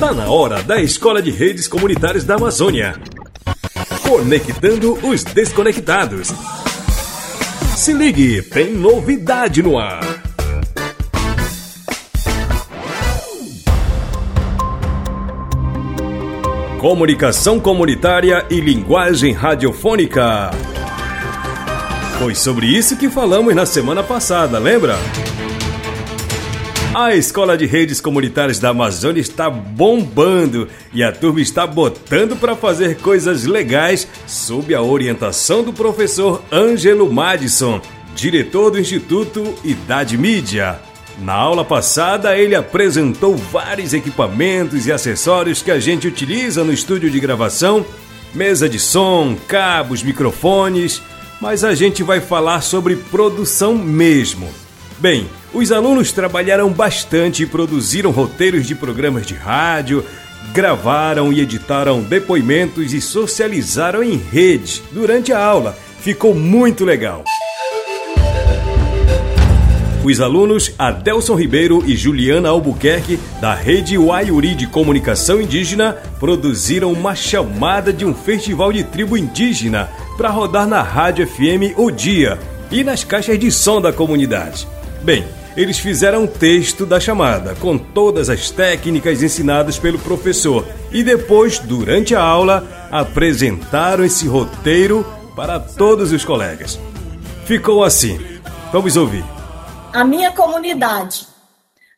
Tá na hora da Escola de Redes Comunitárias da Amazônia. Conectando os desconectados. Se ligue, tem novidade no ar. Comunicação comunitária e linguagem radiofônica. Foi sobre isso que falamos na semana passada, lembra? A Escola de Redes Comunitárias da Amazônia está bombando e a turma está botando para fazer coisas legais sob a orientação do professor Ângelo Madison, diretor do Instituto Idade Mídia. Na aula passada, ele apresentou vários equipamentos e acessórios que a gente utiliza no estúdio de gravação, mesa de som, cabos, microfones, mas a gente vai falar sobre produção mesmo. Bem, os alunos trabalharam bastante e produziram roteiros de programas de rádio, gravaram e editaram depoimentos e socializaram em rede durante a aula. Ficou muito legal. Os alunos Adelson Ribeiro e Juliana Albuquerque, da Rede Waiuri de Comunicação Indígena, produziram uma chamada de um festival de tribo indígena para rodar na Rádio FM O Dia e nas caixas de som da comunidade. Bem, eles fizeram um texto da chamada, com todas as técnicas ensinadas pelo professor, e depois, durante a aula, apresentaram esse roteiro para todos os colegas. Ficou assim. Vamos ouvir. A minha comunidade.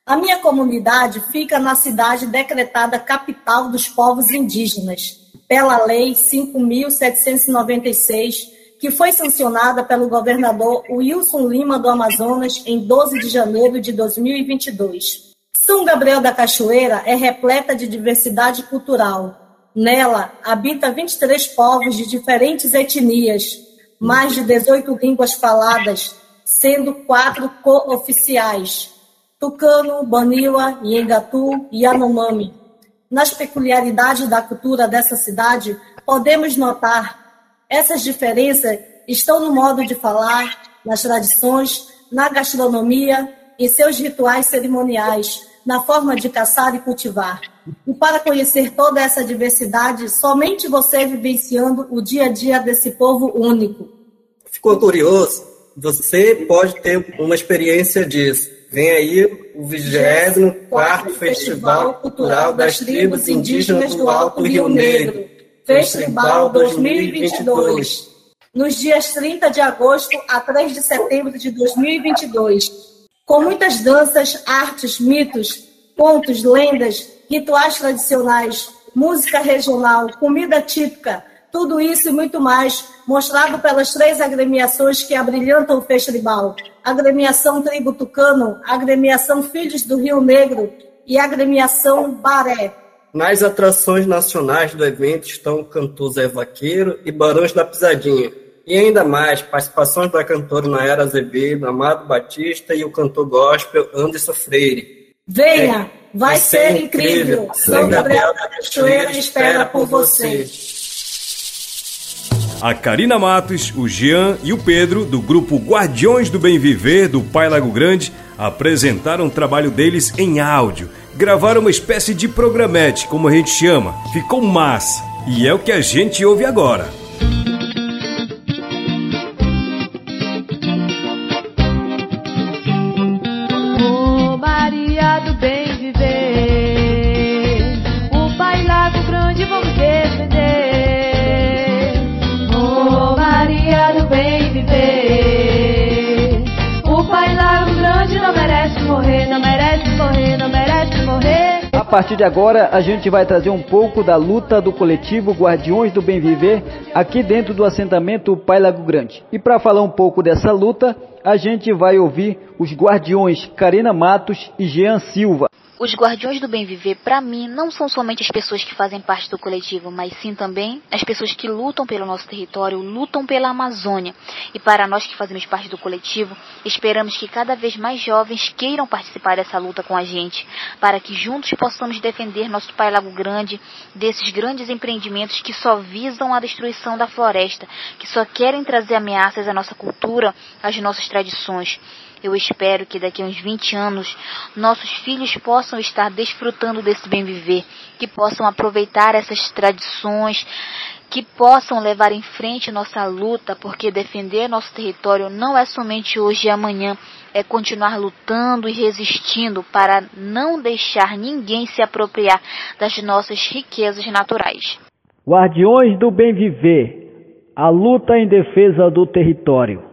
A minha comunidade fica na cidade decretada capital dos povos indígenas, pela Lei 5.796 que foi sancionada pelo governador Wilson Lima do Amazonas em 12 de janeiro de 2022. São Gabriel da Cachoeira é repleta de diversidade cultural. Nela habita 23 povos de diferentes etnias, mais de 18 línguas faladas, sendo quatro co-oficiais: Tucano, Baniwa, Yengatu e Yanomami. Nas peculiaridades da cultura dessa cidade, podemos notar essas diferenças estão no modo de falar, nas tradições, na gastronomia, em seus rituais cerimoniais, na forma de caçar e cultivar. E para conhecer toda essa diversidade, somente você vivenciando o dia a dia desse povo único. Ficou curioso? Você pode ter uma experiência disso. Vem aí o 24 Festival Cultural das Tribos Indígenas do Alto Rio Negro Festival 2022, nos dias 30 de agosto a 3 de setembro de 2022, com muitas danças, artes, mitos, contos, lendas, rituais tradicionais, música regional, comida típica, tudo isso e muito mais, mostrado pelas três agremiações que abrilhantam o festival: agremiação Tribo Tucano, agremiação Filhos do Rio Negro e agremiação Baré. Nas atrações nacionais do evento estão o cantor Zé Vaqueiro e Barões da Pisadinha. E ainda mais, participações da cantora Nayara Azevedo, Amado Batista e o cantor gospel Anderson Freire. Venha, é, vai, ser, ser incrível. São Gabriel da Cachoeira espera por você. A Karina Matos, o Jean e o Pedro, do grupo Guardiões do Bem Viver do Pai Lago Grande, apresentaram o trabalho deles em áudio gravaram uma espécie de programete, como a gente chama. Ficou massa. E é o que a gente ouve agora. Partir de agora, a gente vai trazer um pouco da luta do coletivo Guardiões do Bem Viver aqui dentro do assentamento Pai Lago Grande. E para falar um pouco dessa luta, a gente vai ouvir os guardiões Karina Matos e Jean Silva. Os guardiões do bem viver, para mim, não são somente as pessoas que fazem parte do coletivo, mas sim também as pessoas que lutam pelo nosso território, lutam pela Amazônia. E para nós que fazemos parte do coletivo, esperamos que cada vez mais jovens queiram participar dessa luta com a gente, para que juntos possamos defender nosso Pai Lago Grande desses grandes empreendimentos que só visam a destruição da floresta, que só querem trazer ameaças à nossa cultura, às nossas tradições. Eu espero que daqui a uns 20 anos nossos filhos possam estar desfrutando desse bem viver, que possam aproveitar essas tradições, que possam levar em frente nossa luta, porque defender nosso território não é somente hoje e amanhã, é continuar lutando e resistindo para não deixar ninguém se apropriar das nossas riquezas naturais. Guardiões do Bem Viver, a luta em defesa do território.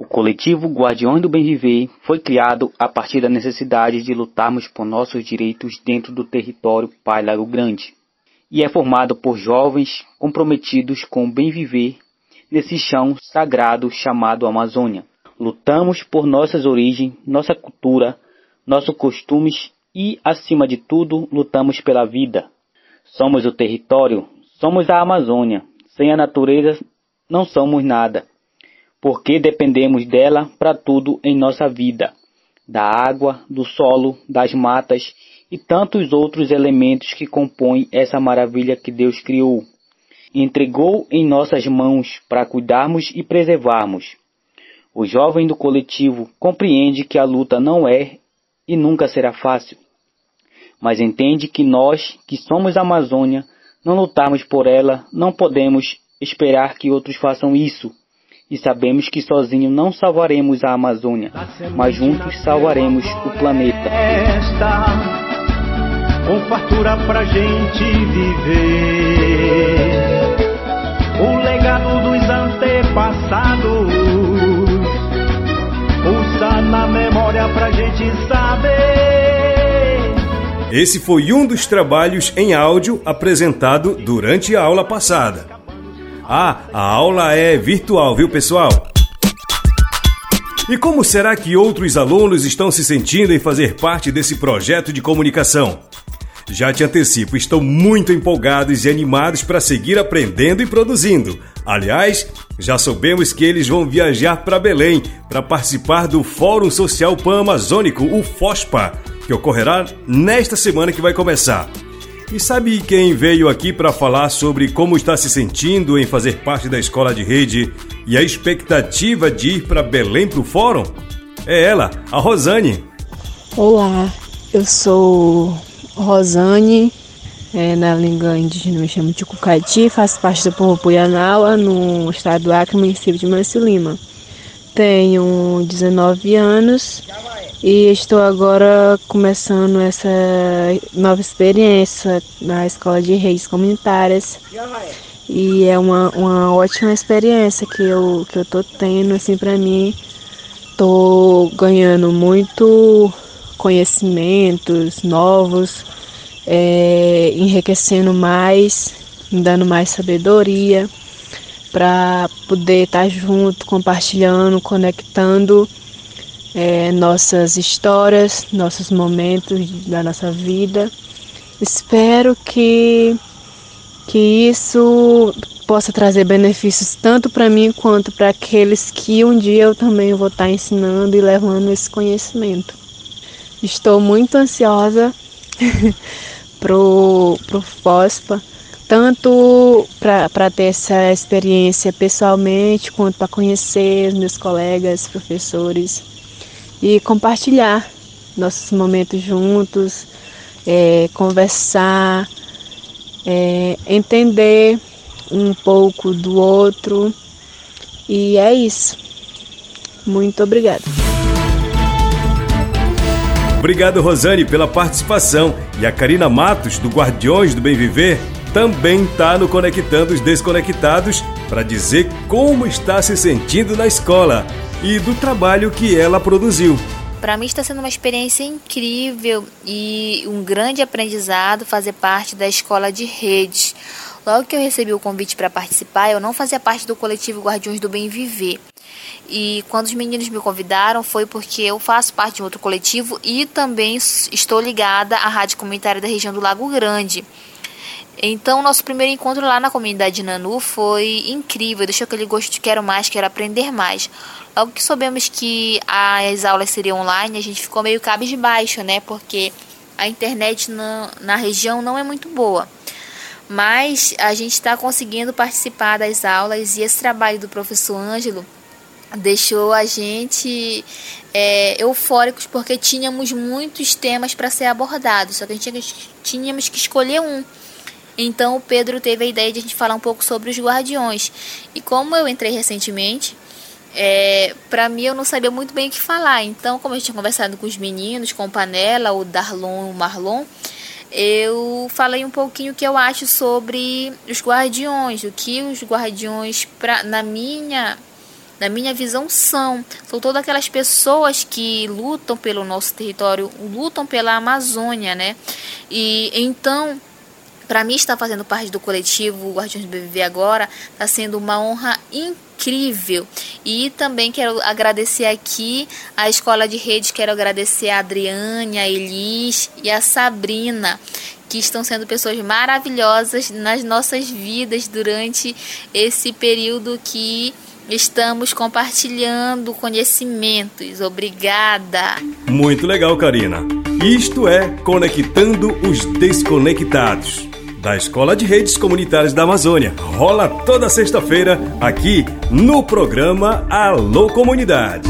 O coletivo Guardiões do Bem Viver foi criado a partir da necessidade de lutarmos por nossos direitos dentro do território Pai Lago Grande e é formado por jovens comprometidos com o bem viver nesse chão sagrado chamado Amazônia. Lutamos por nossas origens, nossa cultura, nossos costumes e, acima de tudo, lutamos pela vida. Somos o território, somos a Amazônia. Sem a natureza não somos nada porque dependemos dela para tudo em nossa vida, da água, do solo, das matas e tantos outros elementos que compõem essa maravilha que Deus criou. Entregou em nossas mãos para cuidarmos e preservarmos. O jovem do coletivo compreende que a luta não é e nunca será fácil, mas entende que nós, que somos Amazônia, não lutarmos por ela, não podemos esperar que outros façam isso e sabemos que sozinho não salvaremos a Amazônia, mas juntos salvaremos o planeta. Com fartura pra gente viver, o legado dos antepassados, pulsa na memória pra gente saber. Esse foi um dos trabalhos em áudio apresentado durante a aula passada. Ah, a aula é virtual, viu, pessoal? E como será que outros alunos estão se sentindo em fazer parte desse projeto de comunicação? Já te antecipo, estão muito empolgados e animados para seguir aprendendo e produzindo. Aliás, já soubemos que eles vão viajar para Belém para participar do Fórum Social Pan-Amazônico, o FOSPA, que ocorrerá nesta semana que vai começar. E sabe quem veio aqui para falar sobre como está se sentindo em fazer parte da escola de rede e a expectativa de ir para Belém para o fórum? É ela, a Rosane. Olá, eu sou Rosane, é, na língua indígena me chamo de Cucati, faço parte do povo Puianaua, no estado do Acre, município de Manso Lima. Tenho 19 anos e estou agora começando essa nova experiência na Escola de Redes Comunitárias. E é uma, uma ótima experiência que eu, que eu tô tendo, assim, para mim. Tô ganhando muito conhecimentos novos, é, enriquecendo mais, dando mais sabedoria para poder estar tá junto, compartilhando, conectando é, nossas histórias, nossos momentos da nossa vida. Espero que, que isso possa trazer benefícios tanto para mim quanto para aqueles que um dia eu também vou estar ensinando e levando esse conhecimento. Estou muito ansiosa pro, pro FOSPA, tanto para ter essa experiência pessoalmente, quanto para conhecer os meus colegas, professores e compartilhar nossos momentos juntos, é, conversar, é, entender um pouco do outro. E é isso. Muito obrigada. Obrigado, Rosane, pela participação. E a Karina Matos, do Guardiões do Bem Viver, também está no Conectando os Desconectados para dizer como está se sentindo na escola e do trabalho que ela produziu. Para mim está sendo uma experiência incrível e um grande aprendizado fazer parte da escola de rede. Logo que eu recebi o convite para participar, eu não fazia parte do coletivo Guardiões do Bem Viver. E quando os meninos me convidaram foi porque eu faço parte de outro coletivo e também estou ligada à rádio comunitária da região do Lago Grande. Então, nosso primeiro encontro lá na comunidade Nanu foi incrível, deixou aquele gosto de quero mais, quero aprender mais. Logo que soubemos que as aulas seriam online, a gente ficou meio cabisbaixo, né? Porque a internet na, na região não é muito boa. Mas a gente está conseguindo participar das aulas e esse trabalho do professor Ângelo deixou a gente é, eufóricos porque tínhamos muitos temas para ser abordados, só que a gente tínhamos que escolher um. Então o Pedro teve a ideia de a gente falar um pouco sobre os guardiões. E como eu entrei recentemente, é, para mim eu não sabia muito bem o que falar. Então, como a gente tinha conversado com os meninos, com o Panela, o Darlon o Marlon, eu falei um pouquinho o que eu acho sobre os guardiões, o que os guardiões, pra, na minha na minha visão, são. São todas aquelas pessoas que lutam pelo nosso território, lutam pela Amazônia, né? E então, para mim, estar fazendo parte do coletivo Guardiões do BBB agora está sendo uma honra incrível. E também quero agradecer aqui a Escola de Redes, quero agradecer a Adriane, a Elis e a Sabrina, que estão sendo pessoas maravilhosas nas nossas vidas durante esse período que Estamos compartilhando conhecimentos. Obrigada. Muito legal, Karina. Isto é Conectando os Desconectados. Da Escola de Redes Comunitárias da Amazônia. Rola toda sexta-feira aqui no programa Alô Comunidade.